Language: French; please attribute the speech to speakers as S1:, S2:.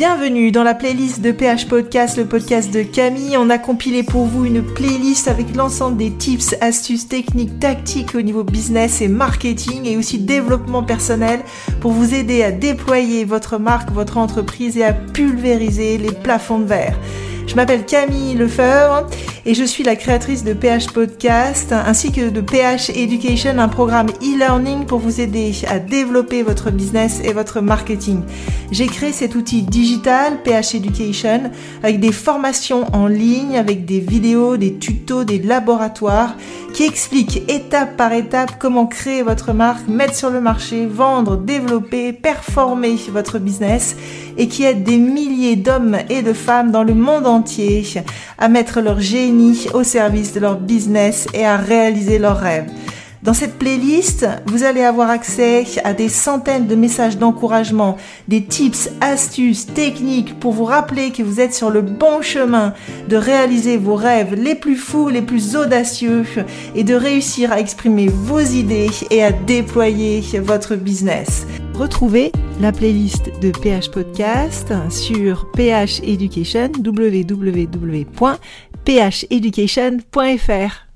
S1: Bienvenue dans la playlist de PH Podcast, le podcast de Camille. On a compilé pour vous une playlist avec l'ensemble des tips, astuces, techniques, tactiques au niveau business et marketing et aussi développement personnel pour vous aider à déployer votre marque, votre entreprise et à pulvériser les plafonds de verre. Je m'appelle Camille Lefebvre et je suis la créatrice de PH Podcast ainsi que de PH Education, un programme e-learning pour vous aider à développer votre business et votre marketing. J'ai créé cet outil digital PH Education avec des formations en ligne, avec des vidéos, des tutos, des laboratoires qui expliquent étape par étape comment créer votre marque, mettre sur le marché, vendre, développer, performer votre business et qui aide des milliers d'hommes et de femmes dans le monde entier à mettre leur génie au service de leur business et à réaliser leurs rêves. Dans cette playlist, vous allez avoir accès à des centaines de messages d'encouragement, des tips, astuces, techniques pour vous rappeler que vous êtes sur le bon chemin de réaliser vos rêves les plus fous, les plus audacieux et de réussir à exprimer vos idées et à déployer votre business. Retrouvez la playlist de PH Podcast sur PH Education, www.pheducation.fr.